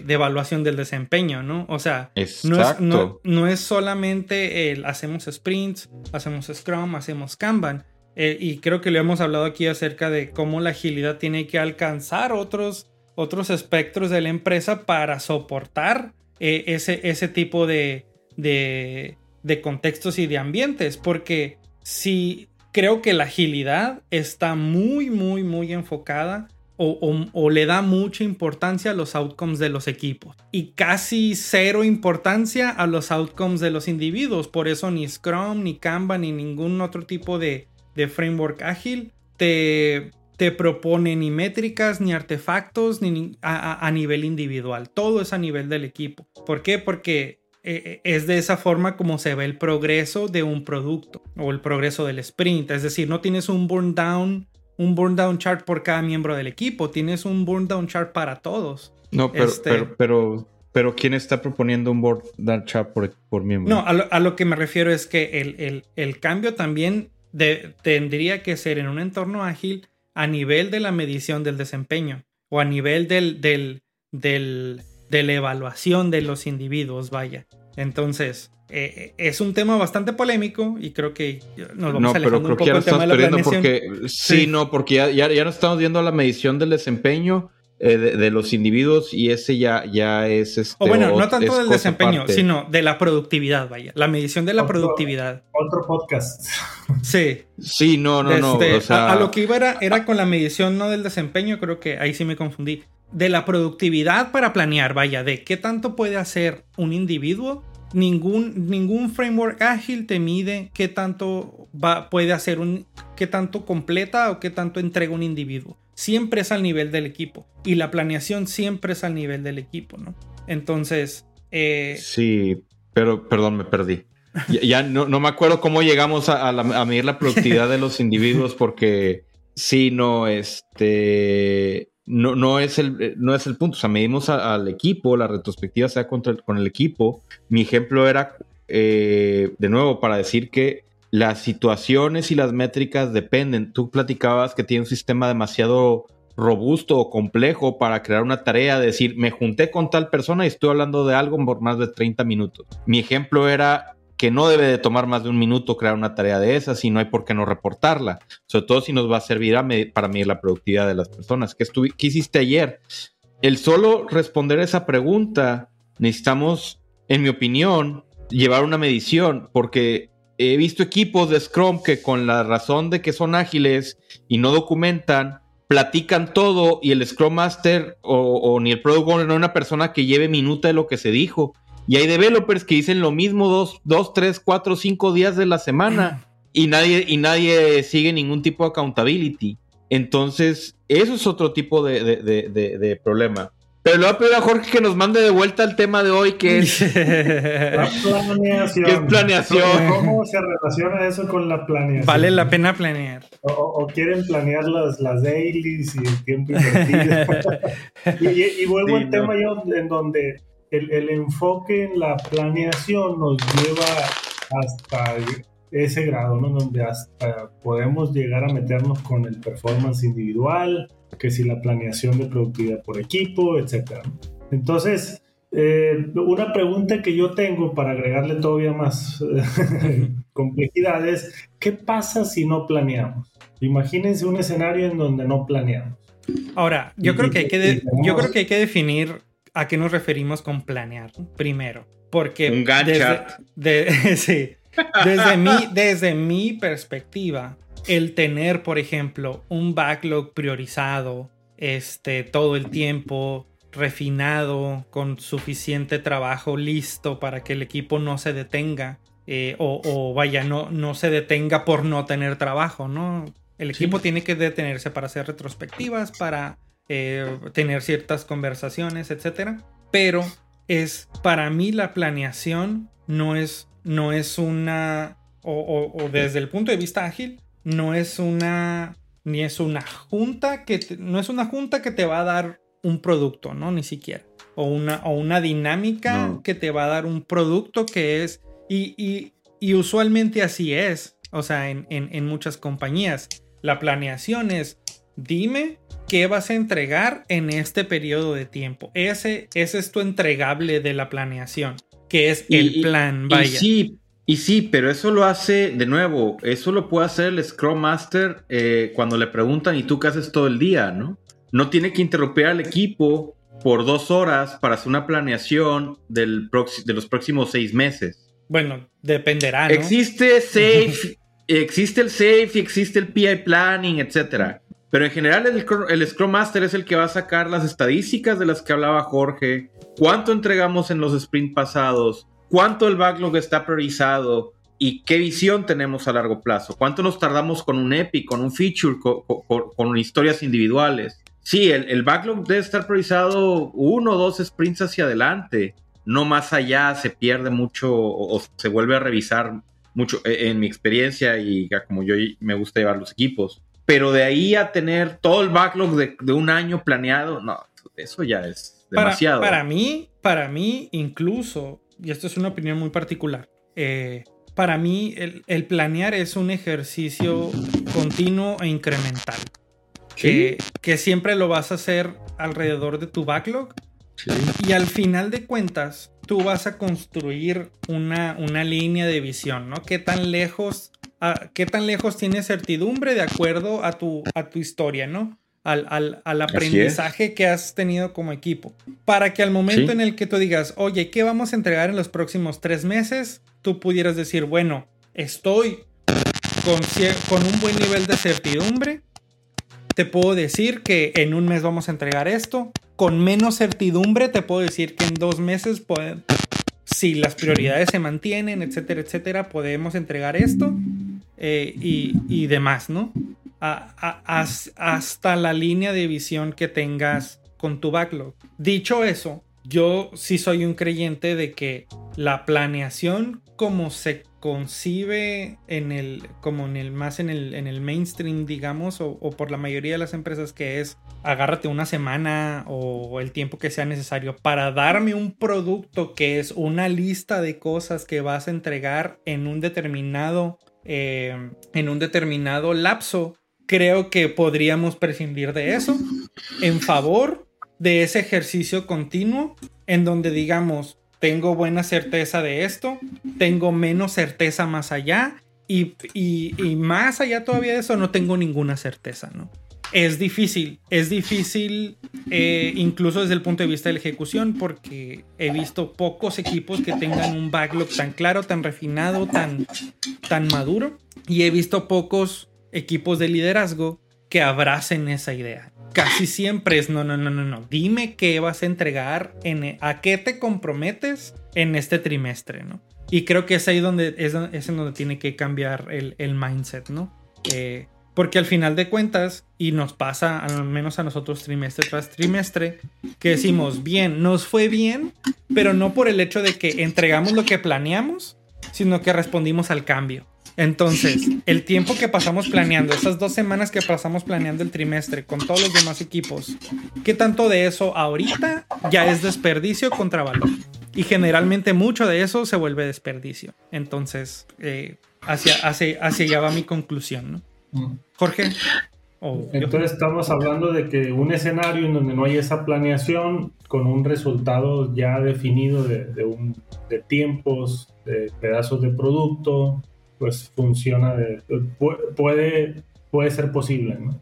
evaluación del desempeño, ¿no? O sea, no es, solamente el hacemos sprints, hacemos Scrum, hacemos Kanban. Eh, y creo que lo hemos hablado aquí acerca de cómo la agilidad tiene que alcanzar otros, otros espectros de la empresa para soportar eh, ese, ese tipo de, de, contextos y de ambientes. Porque si creo que la agilidad está muy, muy, muy enfocada o, le da mucha importancia a los outcomes de los equipos y casi cero importancia a los outcomes de los individuos. Por eso ni Scrum, ni Kanban, ni ningún otro tipo de, framework ágil te, te propone ni métricas, ni artefactos, ni a, a nivel individual. Todo es a nivel del equipo. ¿Por qué? Porque eh, eh, es de esa forma como se ve el progreso de un producto o el progreso del sprint. Es decir, no tienes un burn down, un burn down chart por cada miembro del equipo, tienes un burn down chart para todos.
No, pero, este, pero, pero, ¿quién está proponiendo un burn down chart por, miembro?
No, a lo, que me refiero es que el, cambio también tendría que ser en un entorno ágil a nivel de la medición del desempeño o a nivel del, del, del de la evaluación de los individuos, vaya. Entonces, eh, es un tema bastante polémico y creo que nos vamos no, pero creo que ya
estamos perdiendo porque sí, no, porque ya, ya, ya, nos estamos viendo la medición del desempeño eh, de, los individuos y ese ya, ya es este,
O bueno, no tanto del desempeño, sino de la productividad, vaya, la medición de la productividad.
Otro podcast.
Sí.
Sí, no, no, no.
Este, a, lo que iba era, era con la medición no del desempeño, creo que ahí sí me confundí de la productividad para planear, vaya, de qué tanto puede hacer un individuo. Ningún, ningún framework ágil te mide qué tanto va, puede hacer un, qué tanto completa o qué tanto entrega un individuo. Siempre es al nivel del equipo. Y la planeación siempre es al nivel del equipo, ¿no? Entonces. Eh,
sí, pero perdón, me perdí. Ya, no, me acuerdo cómo llegamos a, a medir la productividad de los individuos porque sí, no, este no, no, es el, eh, no es el punto. O sea, medimos al equipo, la retrospectiva sea contra con el equipo. Mi ejemplo era, eh, de nuevo, para decir que las situaciones y las métricas dependen. Tú platicabas que tiene un sistema demasiado robusto o complejo para crear una tarea, decir, me junté con tal persona y estoy hablando de algo por más de 30 minutos. Mi ejemplo era que no debe de tomar más de un minuto crear una tarea de esas y no hay por qué no reportarla, sobre todo si nos va a servir para medir la productividad de las personas. ¿Qué, ¿Qué hiciste ayer? El solo responder esa pregunta, necesitamos, en mi opinión, llevar una medición, porque he visto equipos de Scrum que con la razón de que son ágiles y no documentan, platican todo y el Scrum Master o, ni el Product Owner no una persona que lleve minuta de lo que se dijo y hay developers que dicen lo mismo dos, dos, tres, cuatro, cinco días de la semana y nadie, y nadie sigue ningún tipo de accountability. Entonces, eso es otro tipo de, problema. Pero le voy a pedir a Jorge que nos mande de vuelta el tema de hoy, que es
la planeación. ¿Qué
es planeación?
¿Cómo se relaciona eso con la planeación?
Vale la pena planear.
O, quieren planear las, las dailies y el tiempo invertido. y, vuelvo al tema yo en donde el, enfoque en la planeación nos lleva hasta ese grado, ¿no? Donde hasta podemos llegar a meternos con el performance individual, que si la planeación de productividad por equipo, etc. Entonces, eh, una pregunta que yo tengo para agregarle todavía más complejidad es, ¿qué pasa si no planeamos? Imagínense un escenario en donde no planeamos.
Ahora, yo creo que hay que, yo creo que, hay que definir a qué nos referimos con planear primero. Porque
un
desde, sí, desde, mi, desde mi perspectiva, el tener, por ejemplo, un backlog priorizado este, todo el tiempo, refinado, con suficiente trabajo listo para que el equipo no se detenga. Eh, o, vaya, no, no se detenga por no tener trabajo, ¿no? El equipo tiene que detenerse para hacer retrospectivas, para eh, tener ciertas conversaciones, etc. Pero es, para mí la planeación no es, no es una, o, desde el punto de vista ágil, no es una, ni es una junta que, no es una junta que te va a dar un producto, ¿no? Ni siquiera. O una, o una dinámica que te va a dar un producto que es, y, usualmente así es, o sea, en, en muchas compañías. La planeación es, dime qué vas a entregar en este periodo de tiempo. Ese, ese es tu entregable de la planeación, que es el plan. Vaya.
Y sí, y sí, pero eso lo hace de nuevo, eso lo puede hacer el Scrum Master eh, cuando le preguntan y tú qué haces todo el día, ¿no? No tiene que interrumpir al equipo por dos horas para hacer una planeación del de los próximos seis meses.
Bueno, dependerá. ¿no?
Existe safe, existe el safe, existe el PI planning, etcétera. Pero en general el, Scrum Master es el que va a sacar las estadísticas de las que hablaba Jorge, cuánto entregamos en los sprints pasados, cuánto el backlog está priorizado y qué visión tenemos a largo plazo, cuánto nos tardamos con un epic, con un feature, con, historias individuales. Sí, el, backlog debe estar priorizado uno o dos sprints hacia adelante, no más allá se pierde mucho o, se vuelve a revisar mucho e, en mi experiencia y como yo me gusta llevar los equipos pero de ahí a tener todo el backlog de, un año planeado, no, eso ya es demasiado.
Para, mí, para mí, incluso, y esto es una opinión muy particular, eh, para mí el, planear es un ejercicio continuo e incremental. Que, que, siempre lo vas a hacer alrededor de tu backlog. Y al final de cuentas, tú vas a construir una, una línea de visión, ¿no? ¿Qué tan lejos qué tan lejos tienes certidumbre de acuerdo a tu, a tu historia, ¿no? Al, aprendizaje que has tenido como equipo. Para que al momento en el que tú digas, oye, ¿qué vamos a entregar en los próximos tres meses? Tú pudieras decir, bueno, estoy con, con un buen nivel de certidumbre. Te puedo decir que en un mes vamos a entregar esto. Con menos certidumbre te puedo decir que en dos meses si las prioridades se mantienen, etcétera, etcétera, podemos entregar esto eh, y, demás, ¿no? hasta la línea de visión que tengas con tu backlog. Dicho eso, yo sí soy un creyente de que la planeación como se concibe en el, como en el, más en el, en el mainstream, digamos, o, por la mayoría de las empresas que es agárrate una semana o el tiempo que sea necesario para darme un producto que es una lista de cosas que vas a entregar en un determinado, eh, en un determinado lapso, creo que podríamos prescindir de eso en favor de ese ejercicio continuo en donde digamos, tengo buena certeza de esto, tengo menos certeza más allá y, más allá todavía de eso no tengo ninguna certeza, ¿no? Es difícil, es difícil eh, incluso desde el punto de vista de la ejecución porque he visto pocos equipos que tengan un backlog tan claro, tan refinado, tan, tan maduro y he visto pocos equipos de liderazgo que abracen esa idea casi siempre es no, no, no, no, no. Dime qué vas a entregar, en, a qué te comprometes en este trimestre, ¿no? Y creo que es ahí donde es, en donde tiene que cambiar el, mindset, ¿no? Eh, porque al final de cuentas, y nos pasa al menos a nosotros trimestre tras trimestre, que decimos, bien, nos fue bien, pero no por el hecho de que entregamos lo que planeamos, sino que respondimos al cambio. Entonces, el tiempo que pasamos planeando, esas dos semanas que pasamos planeando el trimestre con todos los demás equipos, ¿qué tanto de eso ahorita ya es desperdicio contra valor? Y generalmente mucho de eso se vuelve desperdicio. Entonces, eh, hacia, hacia, hacia allá va mi conclusión, ¿no? Jorge.
Entonces estamos hablando de que un escenario en donde no hay esa planeación con un resultado ya definido de, de, un, de tiempos, de pedazos de producto, pues funciona, de, puede, puede ser posible, ¿no?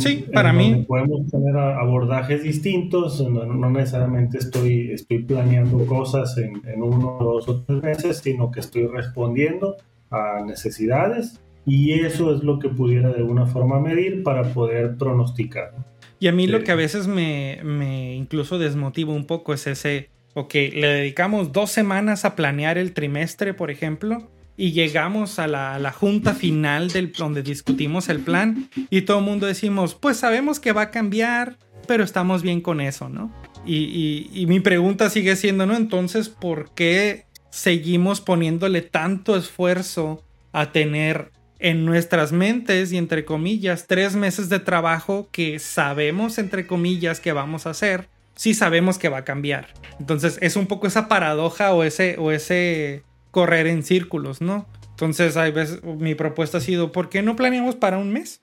sí, para mí.
Podemos tener abordajes distintos, no, necesariamente estoy, estoy planeando cosas en, en, uno, dos o tres meses, sino que estoy respondiendo a necesidades y eso es lo que pudiera de alguna forma medir para poder pronosticar.
Y a mí lo que a veces me, me incluso desmotiva un poco es ese, ok, le dedicamos dos semanas a planear el trimestre, por ejemplo, y llegamos a la, junta final del, donde discutimos el plan y todo el mundo decimos, pues sabemos que va a cambiar, pero estamos bien con eso, ¿no? Y, y, mi pregunta sigue siendo, ¿no? Entonces, ¿por qué seguimos poniéndole tanto esfuerzo a tener en nuestras mentes y entre comillas tres meses de trabajo que sabemos entre comillas que vamos a hacer si sabemos que va a cambiar? Entonces, es un poco esa paradoja o ese, o ese correr en círculos, ¿no? Entonces, hay veces mi propuesta ha sido, ¿por qué no planeamos para un mes?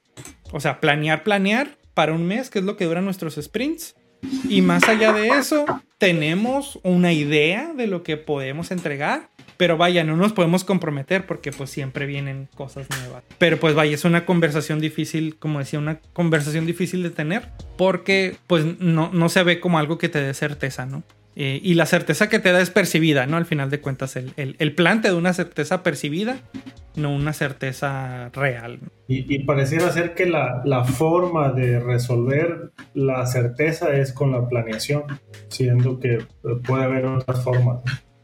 O sea, planear, planear para un mes, que es lo que duran nuestros sprints. Y más allá de eso, tenemos una idea de lo que podemos entregar, pero vaya, no nos podemos comprometer porque pues siempre vienen cosas nuevas. Pero pues vaya, es una conversación difícil, como decía, una conversación difícil de tener porque pues no, no se ve como algo que te dé certeza, ¿no? Eh, y la certeza que te da es percibida, ¿no? Al final de cuentas, el, el, plan te una certeza percibida, no una certeza real.
Y, pareciera ser que la, la, forma de resolver la certeza es con la planeación, siendo que puede haber otras formas.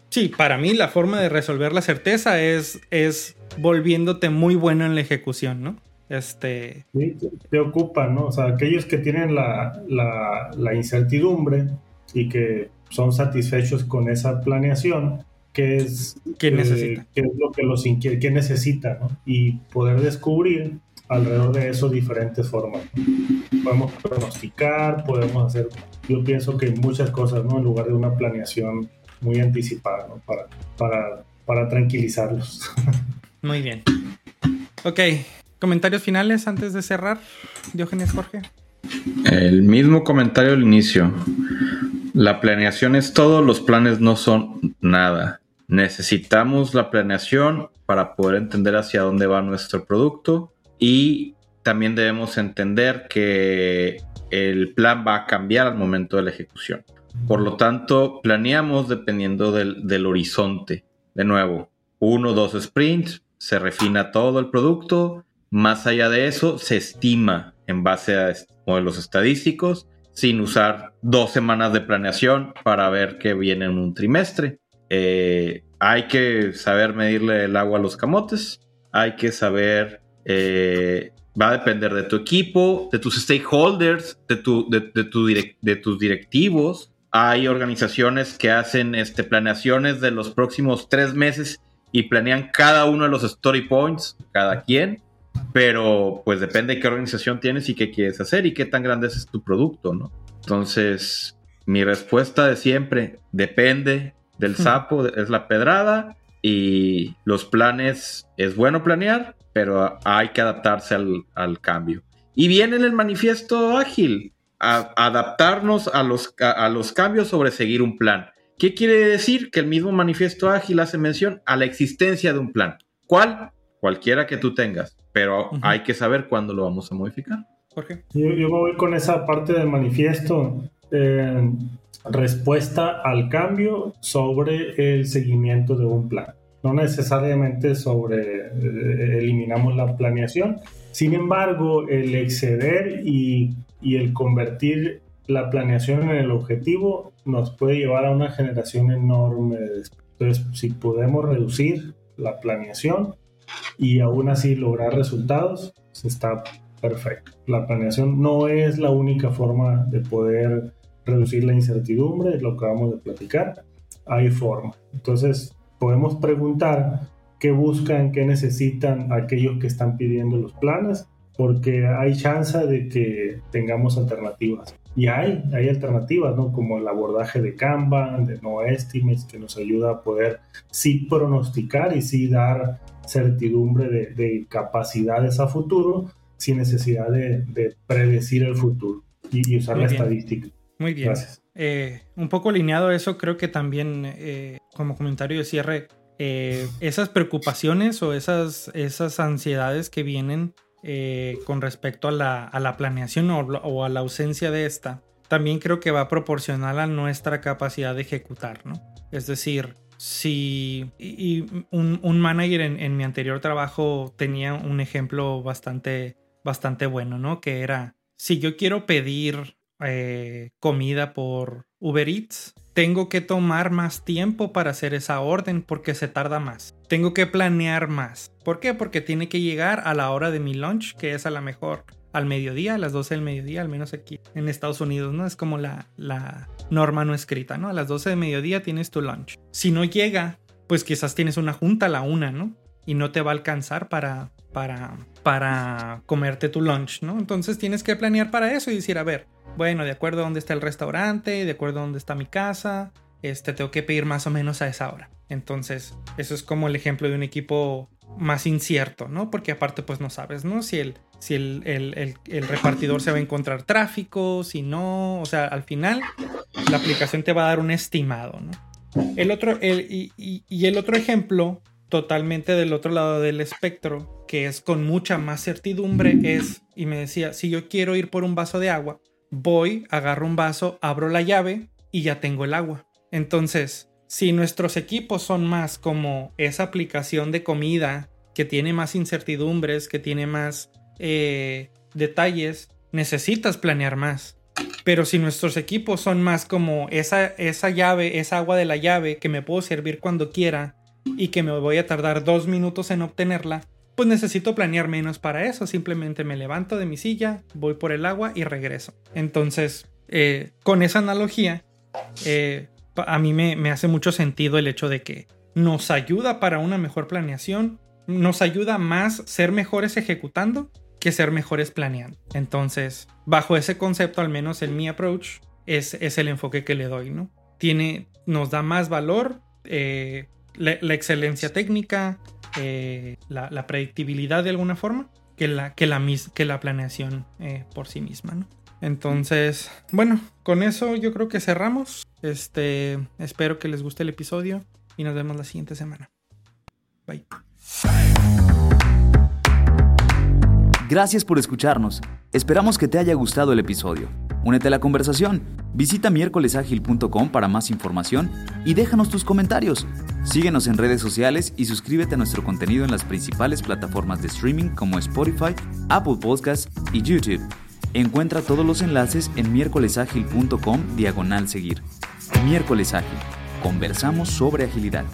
Sí, para mí la forma de resolver la certeza es, es volviéndote muy bueno en la ejecución, ¿no? Este...
Sí, te ocupa, ¿no? O sea, aquellos que tienen la, la, la incertidumbre y que son satisfechos con esa planeación, que es,
¿Qué necesita?
es lo que los inquiere, qué necesita, ¿no? y poder descubrir alrededor de eso diferentes formas. Podemos pronosticar, podemos hacer, yo pienso que muchas cosas, ¿no? En lugar de una planeación muy anticipada, ¿no? Para, para, para tranquilizarlos.
Muy bien. Ok, comentarios finales antes de cerrar, Diógenes Jorge.
El mismo comentario al inicio. La planeación es todo, los planes no son nada. Necesitamos la planeación para poder entender hacia dónde va nuestro producto y también debemos entender que el plan va a cambiar al momento de la ejecución. Por lo tanto, planeamos dependiendo del, horizonte. De nuevo, uno o dos sprints, se refina todo el producto. Más allá de eso, se estima en base a modelos estadísticos sin usar dos semanas de planeación para ver qué viene en un trimestre. Eh, hay que saber medirle el agua a los camotes, hay que saber, eh, va a depender de tu equipo, de tus stakeholders, de, tu, de, de tus directivos. Hay organizaciones que hacen este, planeaciones de los próximos tres meses y planean cada uno de los story points, cada quien, pero pues depende de qué organización tienes y qué quieres hacer y qué tan grande es tu producto, ¿no? Entonces, mi respuesta de siempre, depende del sapo, es la pedrada y los planes, es bueno planear, pero hay que adaptarse al, cambio. Y viene en el manifiesto ágil, a, adaptarnos a los, a los cambios sobre seguir un plan. ¿Qué quiere decir? Que el mismo manifiesto ágil hace mención a la existencia de un plan. ¿Cuál? Cualquiera que tú tengas, pero hay que saber cuándo lo vamos a modificar.
¿Por qué? Yo, yo voy con esa parte del manifiesto. Eh, respuesta al cambio sobre el seguimiento de un plan. No necesariamente sobre eh, eliminamos la planeación. Sin embargo, el exceder y, y el convertir la planeación en el objetivo nos puede llevar a una generación enorme de Entonces, si podemos reducir la planeación y aún así lograr resultados, se pues está perfecto. La planeación no es la única forma de poder reducir la incertidumbre, lo que acabamos de platicar. Hay forma. Entonces, podemos preguntar qué buscan, qué necesitan aquellos que están pidiendo los planes, porque hay chance de que tengamos alternativas. Y hay, hay alternativas, ¿no? Como el abordaje de Kanban, de no estimates, que nos ayuda a poder sí pronosticar y sí dar certidumbre de, de capacidades a futuro sin necesidad de, de predecir el futuro y, usar la estadística.
Muy bien. Gracias. Eh, un poco alineado a eso, creo que también eh, como comentario de cierre, eh, esas preocupaciones o esas, esas ansiedades que vienen eh, con respecto a la, a la planeación o, a la ausencia de esta, también creo que va proporcional a nuestra capacidad de ejecutar, ¿no? Es decir, si y un, un, manager en, mi anterior trabajo tenía un ejemplo bastante, bastante bueno, ¿no? Que era, si yo quiero pedir eh, comida por Uber Eats, tengo que tomar más tiempo para hacer esa orden porque se tarda más. Tengo que planear más. ¿Por qué? Porque tiene que llegar a la hora de mi lunch, que es a la mejor al mediodía, a las 12 del mediodía, al menos aquí en Estados Unidos, ¿no? Es como la, la norma no escrita, ¿no? A las 12 del mediodía tienes tu lunch. Si no llega, pues quizás tienes una junta a la una, ¿no? Y no te va a alcanzar para, para, para comerte tu lunch, ¿no? Entonces tienes que planear para eso y decir, a ver, bueno, de acuerdo a dónde está el restaurante, de acuerdo a dónde está mi casa, este, tengo que pedir más o menos a esa hora. Entonces, eso es como el ejemplo de un equipo más incierto, ¿no? Porque aparte, pues no sabes, ¿no? Si el, si el, repartidor se va a encontrar tráfico, si no, o sea, al final la aplicación te va a dar un estimado, ¿no? El otro, y, y el otro ejemplo, totalmente del otro lado del espectro, que es con mucha más certidumbre, es, y me decía, si yo quiero ir por un vaso de agua, voy, agarro un vaso, abro la llave y ya tengo el agua. Entonces, si nuestros equipos son más como esa aplicación de comida que tiene más incertidumbres, que tiene más eh, detalles, necesitas planear más. Pero si nuestros equipos son más como esa, esa llave, esa agua de la llave que me puedo servir cuando quiera y que me voy a tardar dos minutos en obtenerla, pues necesito planear menos para eso. Simplemente me levanto de mi silla, voy por el agua y regreso. Entonces, eh, con esa analogía, eh, a mí me, hace mucho sentido el hecho de que nos ayuda para una mejor planeación, nos ayuda más ser mejores ejecutando que ser mejores planeando. Entonces, bajo ese concepto, al menos en mi approach, es, es el enfoque que le doy, ¿no? Tiene, nos da más valor, eh, la, excelencia técnica, eh, la, predictibilidad de alguna forma que la, que la, que la planeación eh, por sí misma. ¿no? Entonces, bueno, con eso yo creo que cerramos. Este, espero que les guste el episodio y nos vemos la siguiente semana. Bye.
Gracias por escucharnos. Esperamos que te haya gustado el episodio. Únete a la conversación. Visita miércolesagil.com para más información y déjanos tus comentarios. Síguenos en redes sociales y suscríbete a nuestro contenido en las principales plataformas de streaming como Spotify, Apple Podcasts y YouTube. Encuentra todos los enlaces en miércolesagil.com diagonal seguir. Miércoles Ágil. Conversamos sobre agilidad.